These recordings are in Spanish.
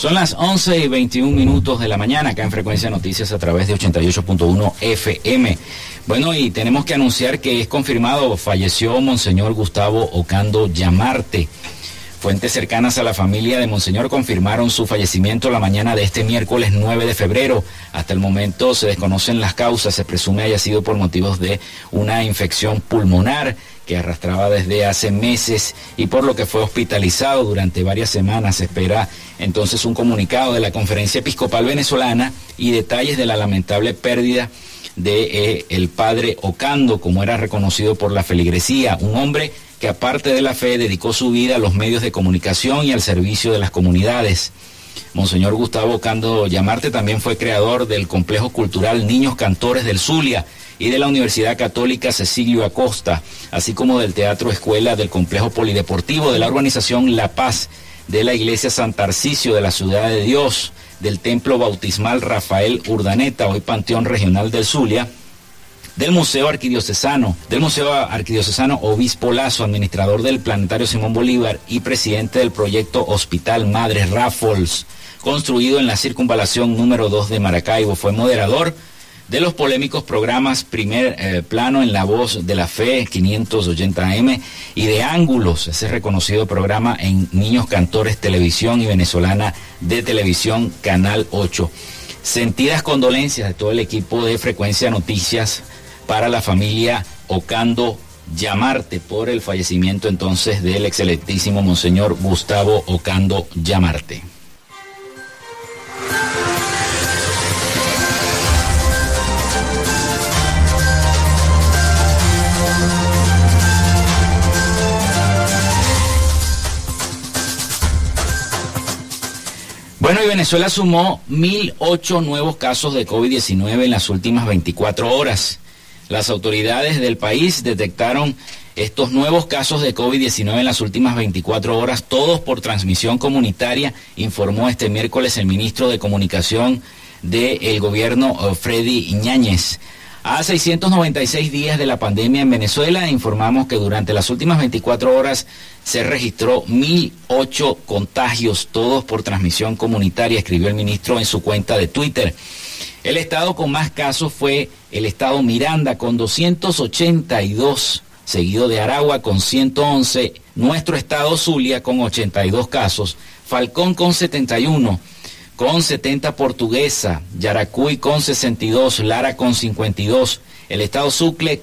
Son las 11 y 21 minutos de la mañana acá en Frecuencia Noticias a través de 88.1 FM. Bueno, y tenemos que anunciar que es confirmado, falleció Monseñor Gustavo Ocando Llamarte. Fuentes cercanas a la familia de Monseñor confirmaron su fallecimiento la mañana de este miércoles 9 de febrero. Hasta el momento se desconocen las causas, se presume haya sido por motivos de una infección pulmonar que arrastraba desde hace meses y por lo que fue hospitalizado durante varias semanas. Se espera entonces un comunicado de la Conferencia Episcopal Venezolana y detalles de la lamentable pérdida de eh, el padre Ocando, como era reconocido por la feligresía, un hombre que aparte de la fe dedicó su vida a los medios de comunicación y al servicio de las comunidades. Monseñor Gustavo Ocando Llamarte también fue creador del complejo cultural Niños Cantores del Zulia, y de la Universidad Católica Cecilio Acosta, así como del Teatro Escuela del Complejo Polideportivo de la organización La Paz, de la Iglesia San Tarcisio de la Ciudad de Dios, del Templo Bautismal Rafael Urdaneta, hoy Panteón Regional del Zulia, del Museo Arquidiocesano, del Museo Arquidiocesano Obispo Lazo, administrador del Planetario Simón Bolívar y presidente del proyecto Hospital Madre Raffles, construido en la circunvalación número 2 de Maracaibo. Fue moderador de los polémicos programas Primer eh, Plano en la Voz de la Fe 580M y de Ángulos, ese reconocido programa en Niños Cantores Televisión y Venezolana de Televisión Canal 8. Sentidas condolencias de todo el equipo de Frecuencia Noticias para la familia Ocando Llamarte por el fallecimiento entonces del excelentísimo Monseñor Gustavo Ocando Llamarte. Bueno, y Venezuela sumó 1.008 nuevos casos de COVID-19 en las últimas 24 horas. Las autoridades del país detectaron estos nuevos casos de COVID-19 en las últimas 24 horas, todos por transmisión comunitaria, informó este miércoles el ministro de Comunicación del gobierno, eh, Freddy Iñáñez. A 696 días de la pandemia en Venezuela, informamos que durante las últimas 24 horas se registró 1.008 contagios, todos por transmisión comunitaria, escribió el ministro en su cuenta de Twitter. El estado con más casos fue el estado Miranda con 282, seguido de Aragua con 111, nuestro estado Zulia con 82 casos, Falcón con 71 con 70 Portuguesa, Yaracuy con 62, Lara con 52, el estado Sucre,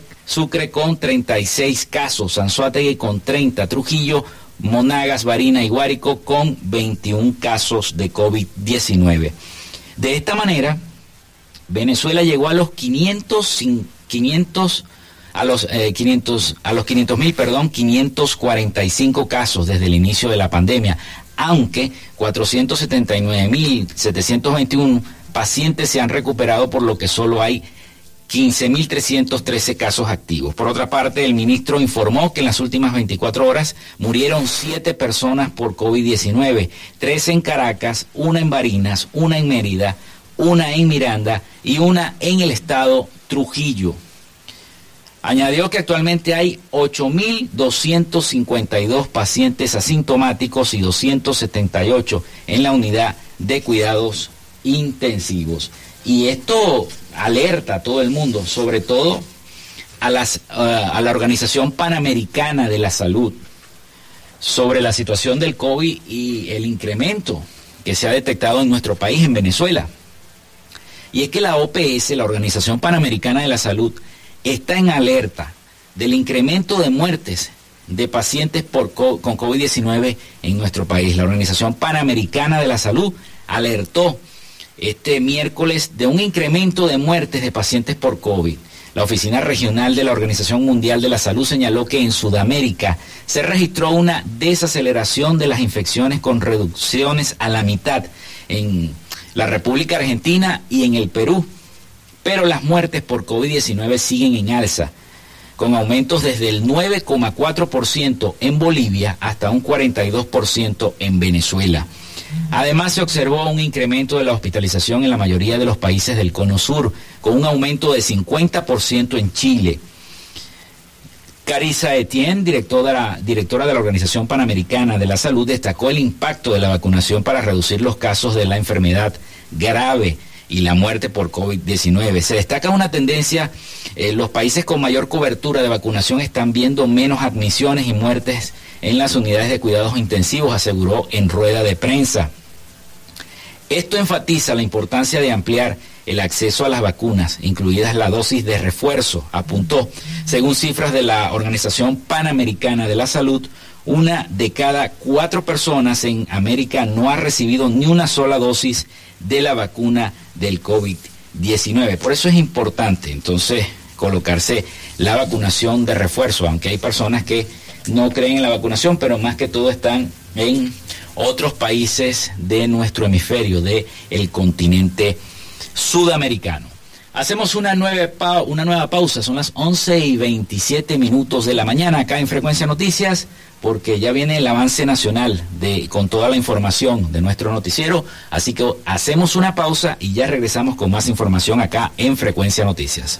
con 36 casos, Anzuategui con 30, Trujillo, Monagas, Barina y Guárico con 21 casos de COVID-19. De esta manera, Venezuela llegó a los 500, 500 a los 500 eh, a los 500 mil, perdón, 545 casos desde el inicio de la pandemia, aunque 479.721 pacientes se han recuperado, por lo que solo hay 15.313 casos activos. Por otra parte, el ministro informó que en las últimas 24 horas murieron 7 personas por COVID-19, 3 en Caracas, una en Barinas, una en Mérida, una en Miranda y una en el estado Trujillo. Añadió que actualmente hay 8.252 pacientes asintomáticos y 278 en la unidad de cuidados intensivos. Y esto alerta a todo el mundo, sobre todo a, las, a la Organización Panamericana de la Salud, sobre la situación del COVID y el incremento que se ha detectado en nuestro país, en Venezuela. Y es que la OPS, la Organización Panamericana de la Salud, está en alerta del incremento de muertes de pacientes por con COVID-19 en nuestro país. La Organización Panamericana de la Salud alertó este miércoles de un incremento de muertes de pacientes por COVID. La Oficina Regional de la Organización Mundial de la Salud señaló que en Sudamérica se registró una desaceleración de las infecciones con reducciones a la mitad en la República Argentina y en el Perú, pero las muertes por COVID-19 siguen en alza, con aumentos desde el 9,4% en Bolivia hasta un 42% en Venezuela. Además, se observó un incremento de la hospitalización en la mayoría de los países del Cono Sur, con un aumento de 50% en Chile. Carissa Etienne, directora, directora de la Organización Panamericana de la Salud, destacó el impacto de la vacunación para reducir los casos de la enfermedad grave y la muerte por COVID-19. Se destaca una tendencia, eh, los países con mayor cobertura de vacunación están viendo menos admisiones y muertes en las unidades de cuidados intensivos, aseguró en rueda de prensa. Esto enfatiza la importancia de ampliar el acceso a las vacunas, incluidas la dosis de refuerzo, apuntó. Según cifras de la Organización Panamericana de la Salud, una de cada cuatro personas en América no ha recibido ni una sola dosis de la vacuna del COVID-19. Por eso es importante entonces colocarse la vacunación de refuerzo, aunque hay personas que no creen en la vacunación, pero más que todo están en otros países de nuestro hemisferio, del el continente sudamericano. Hacemos una nueva, una nueva pausa, son las 11 y 27 minutos de la mañana acá en Frecuencia Noticias, porque ya viene el avance nacional de, con toda la información de nuestro noticiero, así que hacemos una pausa y ya regresamos con más información acá en Frecuencia Noticias.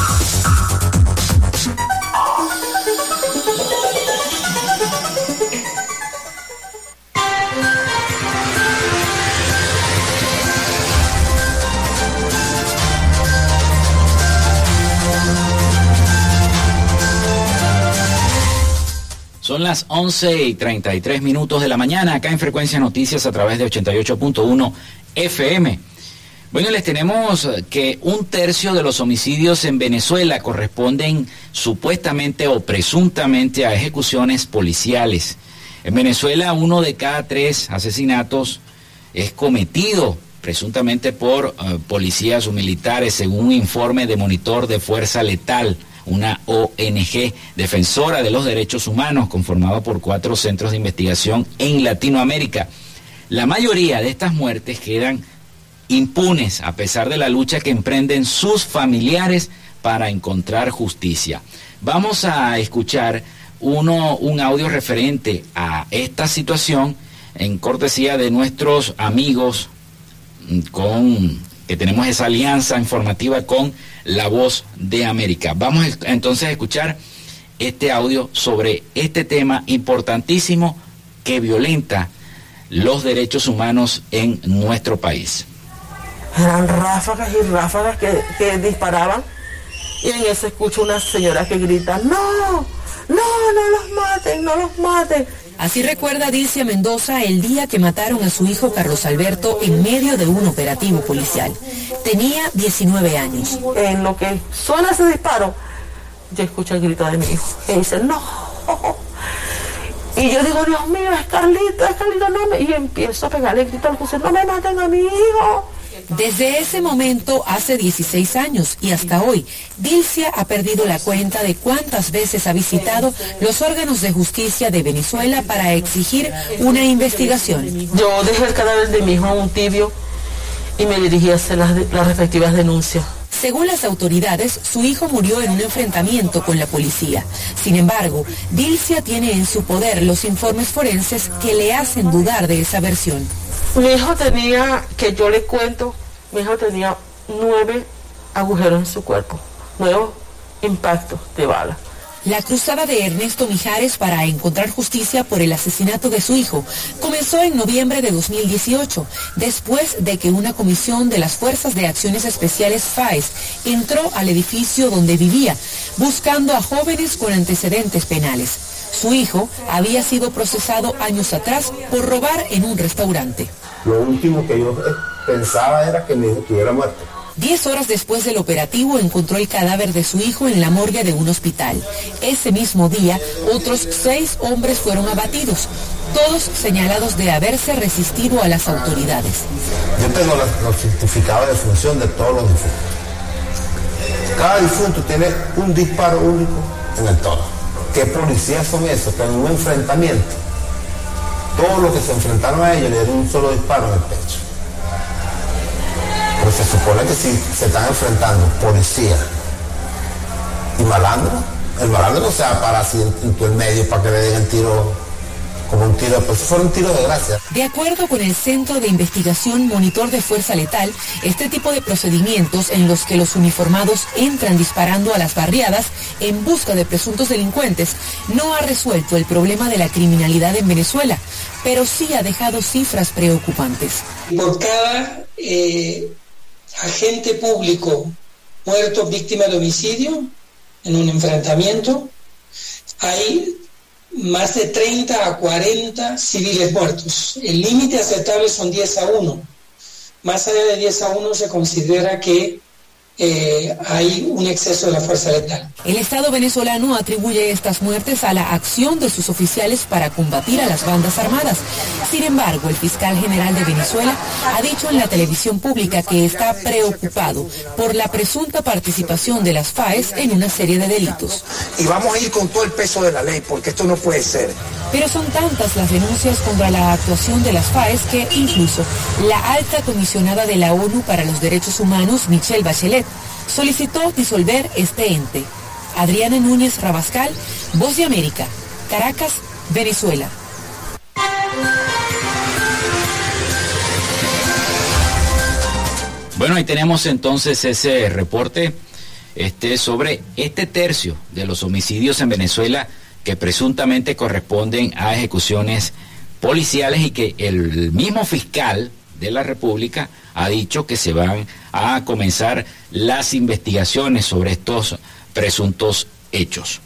Las 11 y 33 minutos de la mañana acá en Frecuencia Noticias a través de 88.1 FM. Bueno, les tenemos que un tercio de los homicidios en Venezuela corresponden supuestamente o presuntamente a ejecuciones policiales. En Venezuela uno de cada tres asesinatos es cometido presuntamente por eh, policías o militares, según un informe de monitor de fuerza letal, una ONG defensora de los derechos humanos conformada por cuatro centros de investigación en Latinoamérica. La mayoría de estas muertes quedan impunes a pesar de la lucha que emprenden sus familiares para encontrar justicia. Vamos a escuchar uno, un audio referente a esta situación en cortesía de nuestros amigos con que tenemos esa alianza informativa con La Voz de América. Vamos entonces a escuchar este audio sobre este tema importantísimo que violenta los derechos humanos en nuestro país. Eran ráfagas y ráfagas que, que disparaban y en eso escucho una señora que grita, no, no, no los maten, no los maten. Así recuerda Dilcia Mendoza el día que mataron a su hijo Carlos Alberto en medio de un operativo policial. Tenía 19 años. En lo que suena ese disparo, yo escucho el grito de mi hijo. Y dice, no. Y yo digo, Dios mío, es Carlito, es Carlito, no me... Y empiezo a pegarle grito al José, no me maten a mi hijo. Desde ese momento, hace 16 años y hasta hoy, Dilcia ha perdido la cuenta de cuántas veces ha visitado los órganos de justicia de Venezuela para exigir una investigación. Yo dejé el cadáver de mi hijo en un tibio y me dirigí a hacer las, las respectivas denuncias. Según las autoridades, su hijo murió en un enfrentamiento con la policía. Sin embargo, Dilcia tiene en su poder los informes forenses que le hacen dudar de esa versión. Mi hijo tenía, que yo le cuento, mi hijo tenía nueve agujeros en su cuerpo, nuevos impactos de bala. La cruzada de Ernesto Mijares para encontrar justicia por el asesinato de su hijo comenzó en noviembre de 2018, después de que una comisión de las Fuerzas de Acciones Especiales FAES entró al edificio donde vivía, buscando a jóvenes con antecedentes penales. Su hijo había sido procesado años atrás por robar en un restaurante. Lo último que yo pensaba era que mi hijo estuviera muerto. Diez horas después del operativo encontró el cadáver de su hijo en la morgue de un hospital. Ese mismo día, otros seis hombres fueron abatidos, todos señalados de haberse resistido a las autoridades. Yo tengo los, certificados de función de todos los difuntos. Cada difunto tiene un disparo único en el toro. ¿Qué policías son esos que en un enfrentamiento, todos los que se enfrentaron a ellos le dieron un solo disparo en el pecho? Se supone que si se están enfrentando policía y malandro, el malandro no se va a parar así en, en tu el medio para que le den el tiro como un tiro, pues fue un tiro de gracia. De acuerdo con el Centro de Investigación Monitor de Fuerza Letal, este tipo de procedimientos en los que los uniformados entran disparando a las barriadas en busca de presuntos delincuentes no ha resuelto el problema de la criminalidad en Venezuela, pero sí ha dejado cifras preocupantes. Por cada eh, agente público muerto víctima de homicidio en un enfrentamiento, hay más de 30 a 40 civiles muertos. El límite aceptable son 10 a 1. Más allá de 10 a 1 se considera que eh, hay un exceso de la fuerza letal. El Estado venezolano atribuye estas muertes a la acción de sus oficiales para combatir a las bandas armadas. Sin embargo, el fiscal general de Venezuela ha dicho en la televisión pública que está preocupado por la presunta participación de las FAES en una serie de delitos. Y vamos a ir con todo el peso de la ley, porque esto no puede ser. Pero son tantas las denuncias contra la actuación de las FAES que incluso la alta comisionada de la ONU para los Derechos Humanos, Michelle Bachelet, solicitó disolver este ente. Adriana Núñez Rabascal, Voz de América, Caracas, Venezuela. Bueno, ahí tenemos entonces ese reporte este, sobre este tercio de los homicidios en Venezuela que presuntamente corresponden a ejecuciones policiales y que el mismo fiscal de la República ha dicho que se van a comenzar las investigaciones sobre estos presuntos hechos.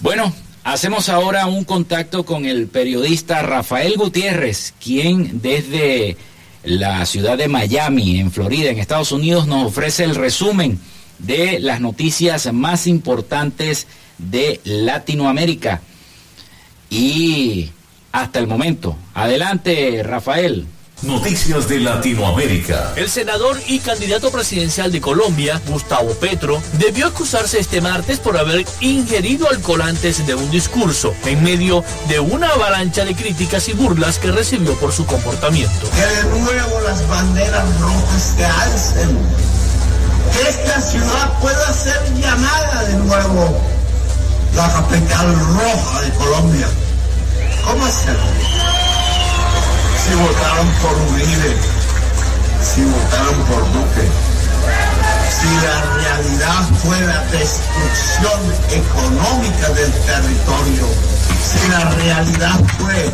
Bueno, hacemos ahora un contacto con el periodista Rafael Gutiérrez, quien desde la ciudad de Miami, en Florida, en Estados Unidos, nos ofrece el resumen de las noticias más importantes de Latinoamérica. Y hasta el momento. Adelante, Rafael. Noticias de Latinoamérica. El senador y candidato presidencial de Colombia, Gustavo Petro, debió excusarse este martes por haber ingerido alcohol antes de un discurso, en medio de una avalancha de críticas y burlas que recibió por su comportamiento. Que de nuevo las banderas rojas se alcen. Que esta ciudad pueda ser llamada de nuevo la capital roja de Colombia. ¿Cómo hacerlo? Si votaron por Uribe, si votaron por Duque, si la realidad fue la destrucción económica del territorio, si la realidad fue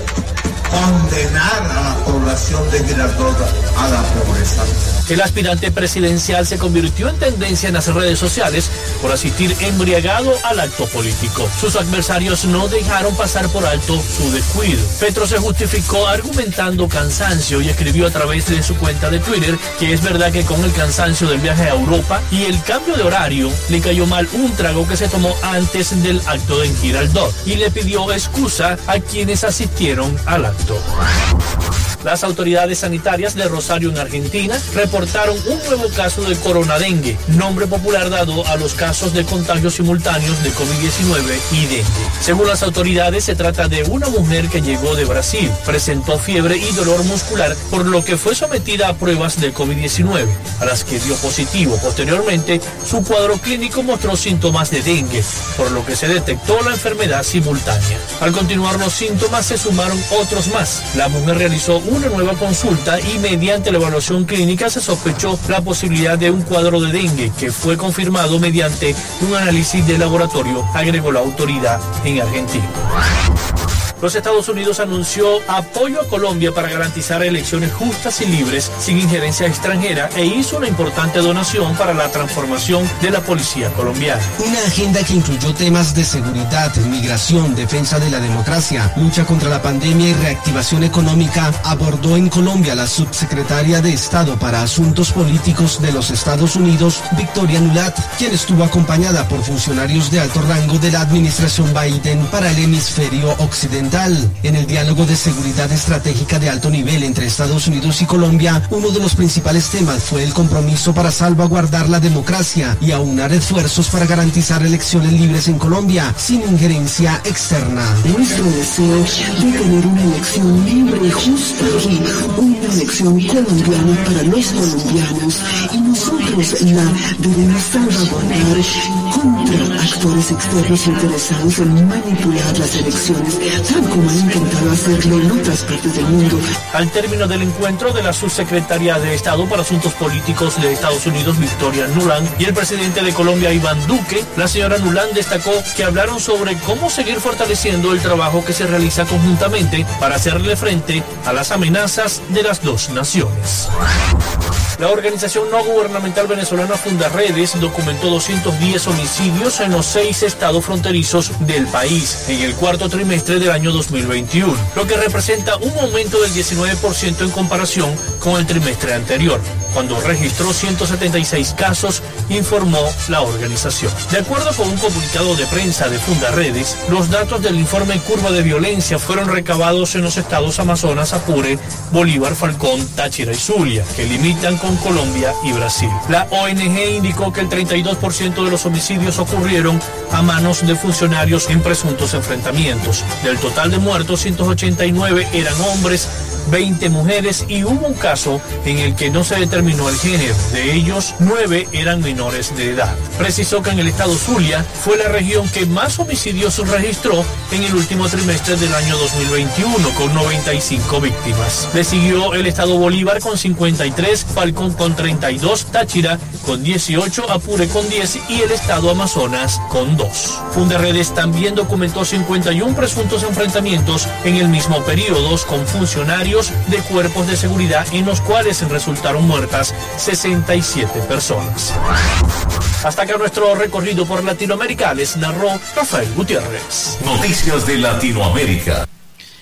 condenar a la población de Girardota a la pobreza. El aspirante presidencial se convirtió en tendencia en las redes sociales por asistir embriagado al acto político. Sus adversarios no dejaron pasar por alto su descuido. Petro se justificó argumentando cansancio y escribió a través de su cuenta de Twitter que es verdad que con el cansancio del viaje a Europa y el cambio de horario le cayó mal un trago que se tomó antes del acto en Girardot y le pidió excusa a quienes asistieron al acto. Las autoridades sanitarias de Rosario en Argentina reportaron un nuevo caso de coronadengue, nombre popular dado a los casos de contagios simultáneos de COVID-19 y dengue. Según las autoridades, se trata de una mujer que llegó de Brasil, presentó fiebre y dolor muscular, por lo que fue sometida a pruebas de COVID-19, a las que dio positivo. Posteriormente, su cuadro clínico mostró síntomas de dengue, por lo que se detectó la enfermedad simultánea. Al continuar los síntomas, se sumaron otros más. La mujer realizó un una nueva consulta y mediante la evaluación clínica se sospechó la posibilidad de un cuadro de dengue que fue confirmado mediante un análisis de laboratorio, agregó la autoridad en Argentina. Los Estados Unidos anunció apoyo a Colombia para garantizar elecciones justas y libres sin injerencia extranjera e hizo una importante donación para la transformación de la policía colombiana. Una agenda que incluyó temas de seguridad, migración, defensa de la democracia, lucha contra la pandemia y reactivación económica, abordó en Colombia la subsecretaria de Estado para Asuntos Políticos de los Estados Unidos, Victoria Nulat, quien estuvo acompañada por funcionarios de alto rango de la administración Biden para el hemisferio occidental en el diálogo de seguridad estratégica de alto nivel entre Estados Unidos y Colombia, uno de los principales temas fue el compromiso para salvaguardar la democracia y aunar esfuerzos para garantizar elecciones libres en Colombia sin injerencia externa. Nuestro deseo de tener una elección libre y justa y una elección colombiana para los colombianos y nosotros la debemos salvaguardar contra actores externos interesados en manipular las elecciones como han intentado hacerlo en otras partes del mundo. Al término del encuentro de la subsecretaria de Estado para Asuntos Políticos de Estados Unidos, Victoria Nuland, y el presidente de Colombia, Iván Duque, la señora Nuland destacó que hablaron sobre cómo seguir fortaleciendo el trabajo que se realiza conjuntamente para hacerle frente a las amenazas de las dos naciones. La organización no gubernamental venezolana Fundaredes documentó 210 homicidios en los seis estados fronterizos del país en el cuarto trimestre del año 2021, lo que representa un aumento del 19% en comparación con el trimestre anterior, cuando registró 176 casos, informó la organización. De acuerdo con un comunicado de prensa de Fundaredes, los datos del informe Curva de Violencia fueron recabados en los estados Amazonas, Apure, Bolívar, Falcón, Táchira y Zulia, que limitan con Colombia y Brasil. La ONG indicó que el 32% de los homicidios ocurrieron a manos de funcionarios en presuntos enfrentamientos. Del total de muertos, 189 eran hombres, 20 mujeres y hubo un caso en el que no se determinó el género. De ellos, 9 eran menores de edad. Precisó que en el estado Zulia fue la región que más homicidios registró en el último trimestre del año 2021 con 95 víctimas. Le siguió el estado Bolívar con 53, Falcón con 32, Táchira con 18, Apure con 10 y el estado Amazonas con 2. Funderredes también documentó 51 presuntos enfrentamientos en el mismo periodo con funcionarios de cuerpos de seguridad en los cuales resultaron muertas 67 personas. Hasta acá nuestro recorrido por Latinoamérica les narró Rafael Gutiérrez. Noticias de Latinoamérica.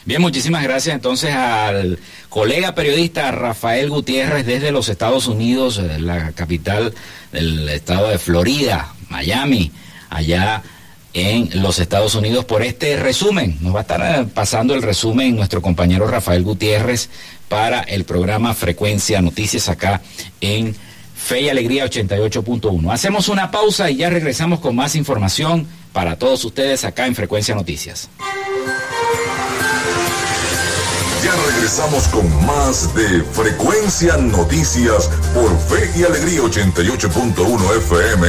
Bien, muchísimas gracias entonces al colega periodista Rafael Gutiérrez desde los Estados Unidos, la capital del estado de Florida, Miami, allá en los Estados Unidos por este resumen. Nos va a estar eh, pasando el resumen nuestro compañero Rafael Gutiérrez para el programa Frecuencia Noticias acá en Fe y Alegría 88.1. Hacemos una pausa y ya regresamos con más información para todos ustedes acá en Frecuencia Noticias. Ya regresamos con más de Frecuencia Noticias por Fe y Alegría 88.1 FM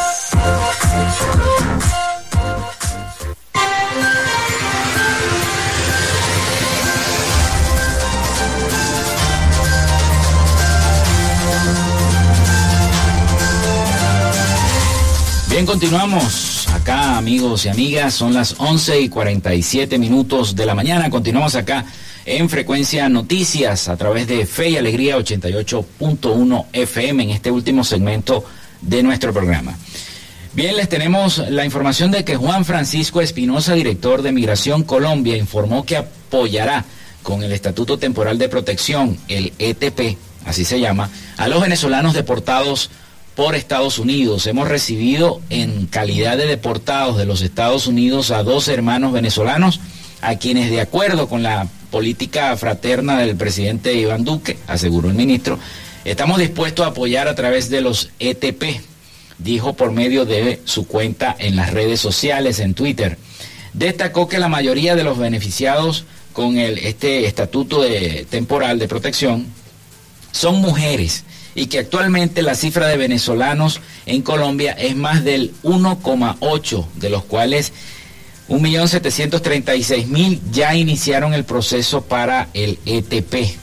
Bien, continuamos acá, amigos y amigas. Son las 11 y 47 minutos de la mañana. Continuamos acá en Frecuencia Noticias a través de Fe y Alegría 88.1 FM en este último segmento de nuestro programa. Bien, les tenemos la información de que Juan Francisco Espinosa, director de Migración Colombia, informó que apoyará con el Estatuto Temporal de Protección, el ETP, así se llama, a los venezolanos deportados por Estados Unidos. Hemos recibido en calidad de deportados de los Estados Unidos a dos hermanos venezolanos a quienes de acuerdo con la política fraterna del presidente Iván Duque, aseguró el ministro, estamos dispuestos a apoyar a través de los ETP, dijo por medio de su cuenta en las redes sociales, en Twitter. Destacó que la mayoría de los beneficiados con este estatuto de, temporal de protección son mujeres y que actualmente la cifra de venezolanos en Colombia es más del 1,8, de los cuales 1.736.000 ya iniciaron el proceso para el ETP.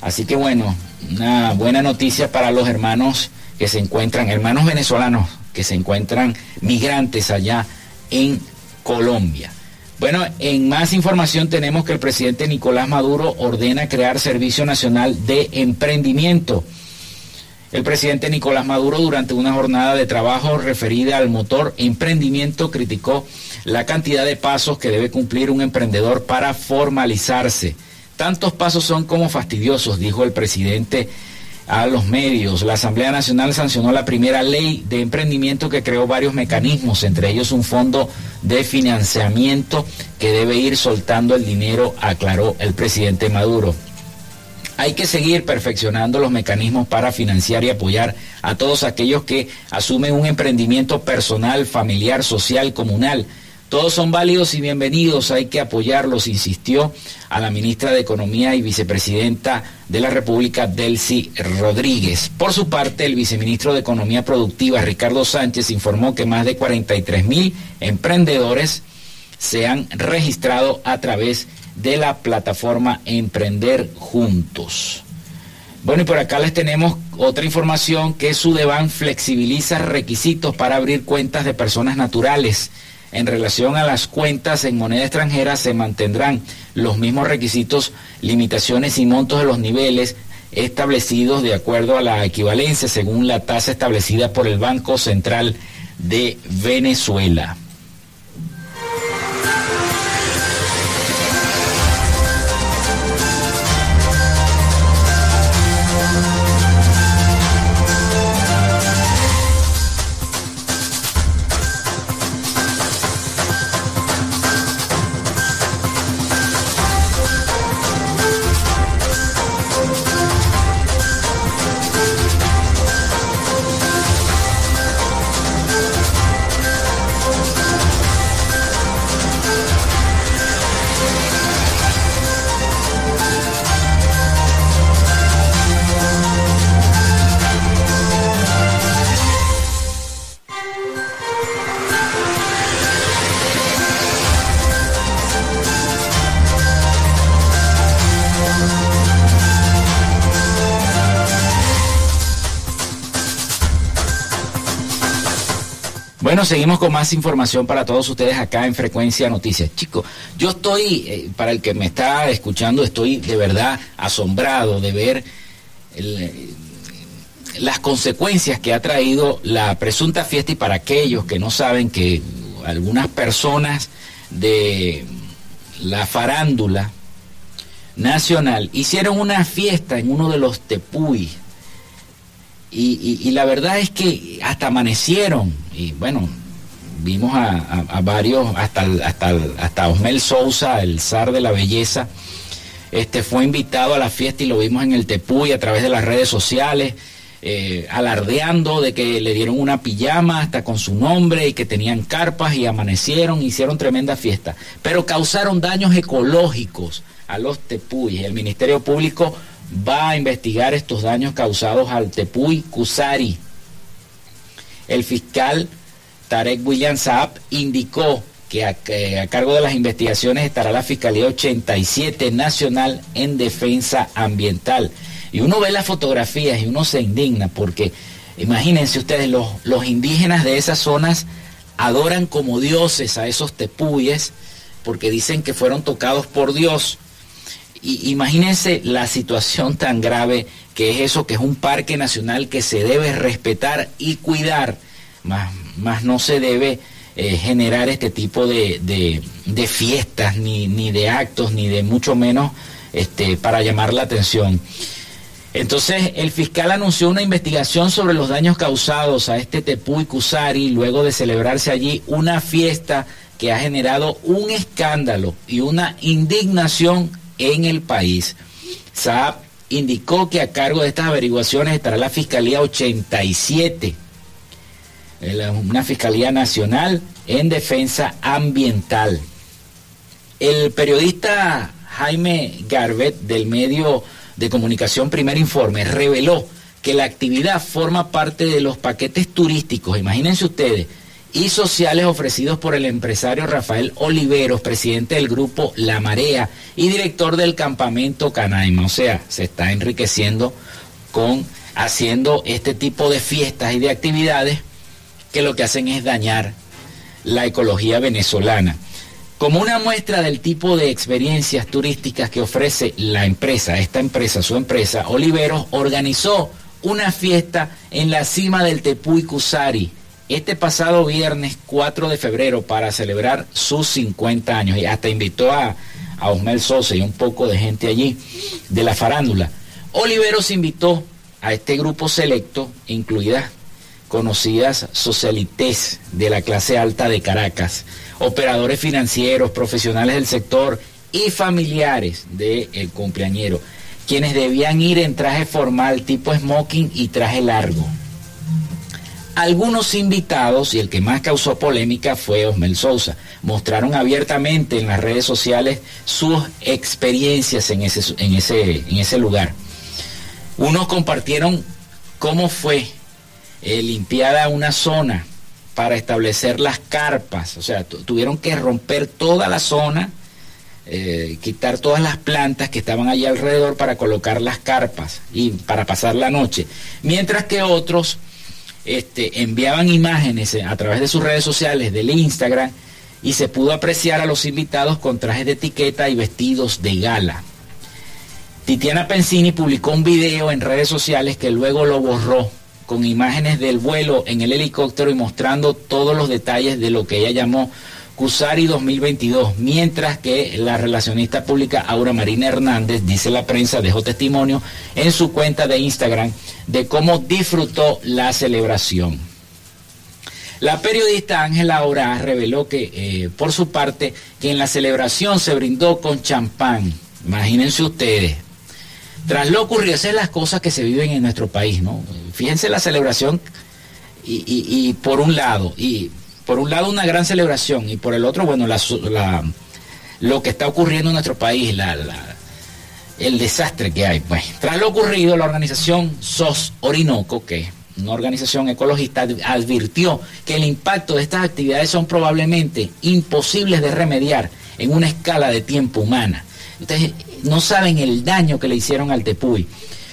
Así que bueno, una buena noticia para los hermanos que se encuentran, hermanos venezolanos que se encuentran migrantes allá en Colombia. Bueno, en más información tenemos que el presidente Nicolás Maduro ordena crear Servicio Nacional de Emprendimiento. El presidente Nicolás Maduro durante una jornada de trabajo referida al motor emprendimiento criticó la cantidad de pasos que debe cumplir un emprendedor para formalizarse. Tantos pasos son como fastidiosos, dijo el presidente a los medios. La Asamblea Nacional sancionó la primera ley de emprendimiento que creó varios mecanismos, entre ellos un fondo de financiamiento que debe ir soltando el dinero, aclaró el presidente Maduro. Hay que seguir perfeccionando los mecanismos para financiar y apoyar a todos aquellos que asumen un emprendimiento personal, familiar, social, comunal. Todos son válidos y bienvenidos, hay que apoyarlos, insistió a la ministra de Economía y vicepresidenta de la República, Delcy Rodríguez. Por su parte, el viceministro de Economía Productiva, Ricardo Sánchez, informó que más de 43 mil emprendedores se han registrado a través de de la plataforma Emprender Juntos. Bueno, y por acá les tenemos otra información que Sudeban flexibiliza requisitos para abrir cuentas de personas naturales. En relación a las cuentas en moneda extranjera se mantendrán los mismos requisitos, limitaciones y montos de los niveles establecidos de acuerdo a la equivalencia según la tasa establecida por el Banco Central de Venezuela. Seguimos con más información para todos ustedes acá en Frecuencia Noticias. Chicos, yo estoy, eh, para el que me está escuchando, estoy de verdad asombrado de ver las consecuencias que ha traído la presunta fiesta y para aquellos que no saben que algunas personas de la farándula nacional hicieron una fiesta en uno de los tepuy y, la verdad es que hasta amanecieron y bueno vimos a, varios hasta hasta hasta Osmel Sousa el zar de la belleza este fue invitado a la fiesta y lo vimos en el tepuy a través de las redes sociales eh, alardeando de que le dieron una pijama hasta con su nombre y que tenían carpas y amanecieron, hicieron tremenda fiesta, pero causaron daños ecológicos a los tepuyes. El Ministerio Público va a investigar estos daños causados al tepuy Kusari. El fiscal Tarek William Saab indicó que a, cargo de las investigaciones estará la Fiscalía 87 Nacional en Defensa Ambiental. Y uno ve las fotografías y uno se indigna porque imagínense ustedes, los, los indígenas de esas zonas adoran como dioses a esos tepuyes porque dicen que fueron tocados por Dios. Y imagínense la situación tan grave que es eso, que es un parque nacional que se debe respetar y cuidar, más, más no se debe eh, generar este tipo de, de, de fiestas, ni, ni, de actos, ni de mucho menos este, para llamar la atención. Entonces, el fiscal anunció una investigación sobre los daños causados a este Tepuy Kusari luego de celebrarse allí una fiesta que ha generado un escándalo y una indignación en el país. Saab indicó que a cargo de estas averiguaciones estará la Fiscalía 87, una Fiscalía Nacional en Defensa Ambiental. El periodista Jaime Garbet del medio de Comunicación Primer Informe reveló que la actividad forma parte de los paquetes turísticos, imagínense ustedes, y sociales ofrecidos por el empresario Rafael Oliveros, presidente del grupo La Marea y director del campamento Canaima. O sea, se está enriqueciendo con haciendo este tipo de fiestas y de actividades que lo que hacen es dañar la ecología venezolana. Como una muestra del tipo de experiencias turísticas que ofrece la empresa, esta empresa, su empresa, Oliveros organizó una fiesta en la cima del Tepuy Cusari este pasado viernes 4 de febrero para celebrar sus 50 años y hasta invitó a, a Osmel Sosa y un poco de gente allí de la farándula. Oliveros invitó a este grupo selecto, incluidas conocidas socialites de la clase alta de Caracas, operadores financieros, profesionales del sector y familiares del el cumpleañero, quienes debían ir en traje formal tipo smoking y traje largo. Algunos invitados, y el que más causó polémica fue Osmel Sousa, mostraron abiertamente en las redes sociales sus experiencias en ese, en ese, en ese lugar. Unos compartieron cómo fue eh, limpiada una zona para establecer las carpas, o sea, tuvieron que romper toda la zona, eh, quitar todas las plantas que estaban allí alrededor para colocar las carpas y para pasar la noche, mientras que otros este, enviaban imágenes a través de sus redes sociales, del Instagram, y se pudo apreciar a los invitados con trajes de etiqueta y vestidos de gala. Titiana Pensini publicó un video en redes sociales que luego lo borró con imágenes del vuelo en el helicóptero y mostrando todos los detalles de lo que ella llamó Cusari 2022, mientras que la relacionista pública Aura Marina Hernández, dice la prensa, dejó testimonio en su cuenta de Instagram de cómo disfrutó la celebración. La periodista Ángela Aura reveló que, eh, por su parte, que en la celebración se brindó con champán. Imagínense ustedes, tras lo ocurrido, esas las cosas que se viven en nuestro país, ¿no? Fíjense la celebración y, por un lado, y por un lado una gran celebración y por el otro, bueno, lo que está ocurriendo en nuestro país, el desastre que hay. Pues, tras lo ocurrido, la organización SOS Orinoco, que es una organización ecologista, advirtió que el impacto de estas actividades son probablemente imposibles de remediar en una escala de tiempo humana. Ustedes no saben el daño que le hicieron al Tepuy.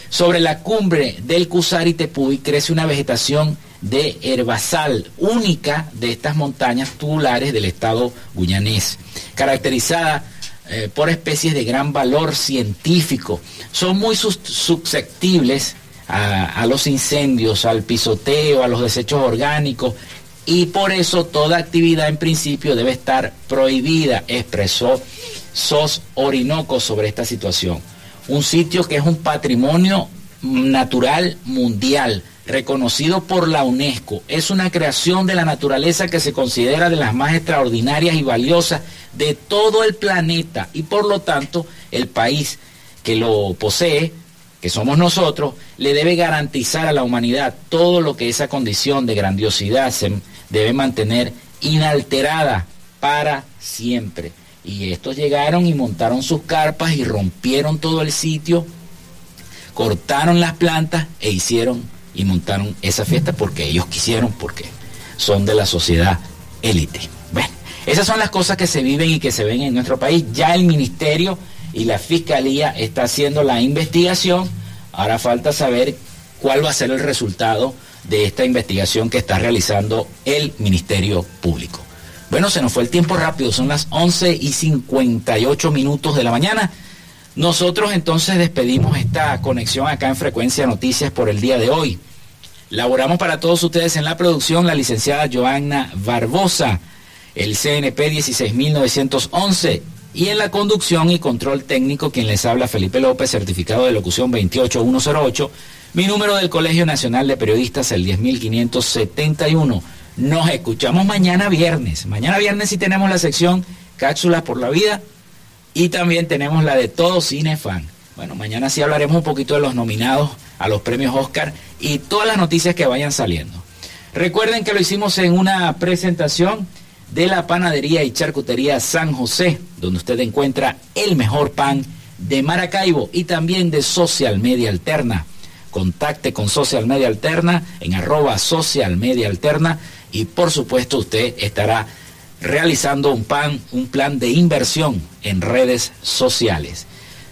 Sobre la cumbre del Cusari Tepuy crece una vegetación de herbazal única de estas montañas tubulares del estado guyanés, caracterizada eh, por especies de gran valor científico. Son muy susceptibles a, a los incendios, al pisoteo, a los desechos orgánicos y por eso toda actividad en principio debe estar prohibida, expresó SOS Orinoco sobre esta situación. Un sitio que es un patrimonio natural mundial, reconocido por la UNESCO. Es una creación de la naturaleza que se considera de las más extraordinarias y valiosas de todo el planeta y por lo tanto el país que lo posee, que somos nosotros, le debe garantizar a la humanidad todo lo que esa condición de grandiosidad se debe mantener inalterada para siempre. Y estos llegaron y montaron sus carpas y rompieron todo el sitio, cortaron las plantas e hicieron y montaron esa fiesta porque ellos quisieron, porque son de la sociedad élite. Bueno, esas son las cosas que se viven y que se ven en nuestro país. Ya el ministerio y la fiscalía está haciendo la investigación. Ahora falta saber cuál va a ser el resultado de esta investigación que está realizando el Ministerio Público. Bueno, se nos fue el tiempo rápido, son las 11 y 58 minutos de la mañana. Nosotros entonces despedimos esta conexión acá en Frecuencia Noticias por el día de hoy. Laboramos para todos ustedes en la producción la licenciada Joanna Barbosa, el CNP 16911 y en la conducción y control técnico quien les habla Felipe López, certificado de locución 28108, mi número del Colegio Nacional de Periodistas el 10571. Nos escuchamos mañana viernes. Mañana viernes sí tenemos la sección Cápsulas por la Vida y también tenemos la de Todo Cine Fan. Bueno, mañana sí hablaremos un poquito de los nominados a los premios Oscar y todas las noticias que vayan saliendo. Recuerden que lo hicimos en una presentación de la panadería y charcutería San José, donde usted encuentra el mejor pan de Maracaibo y también de Social Media Alterna. Contacte con Social Media Alterna en arroba Social Media Alterna y por supuesto usted estará realizando un, pan, un plan de inversión en redes sociales.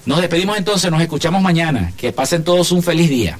Nos despedimos entonces, nos escuchamos mañana. Que pasen todos un feliz día.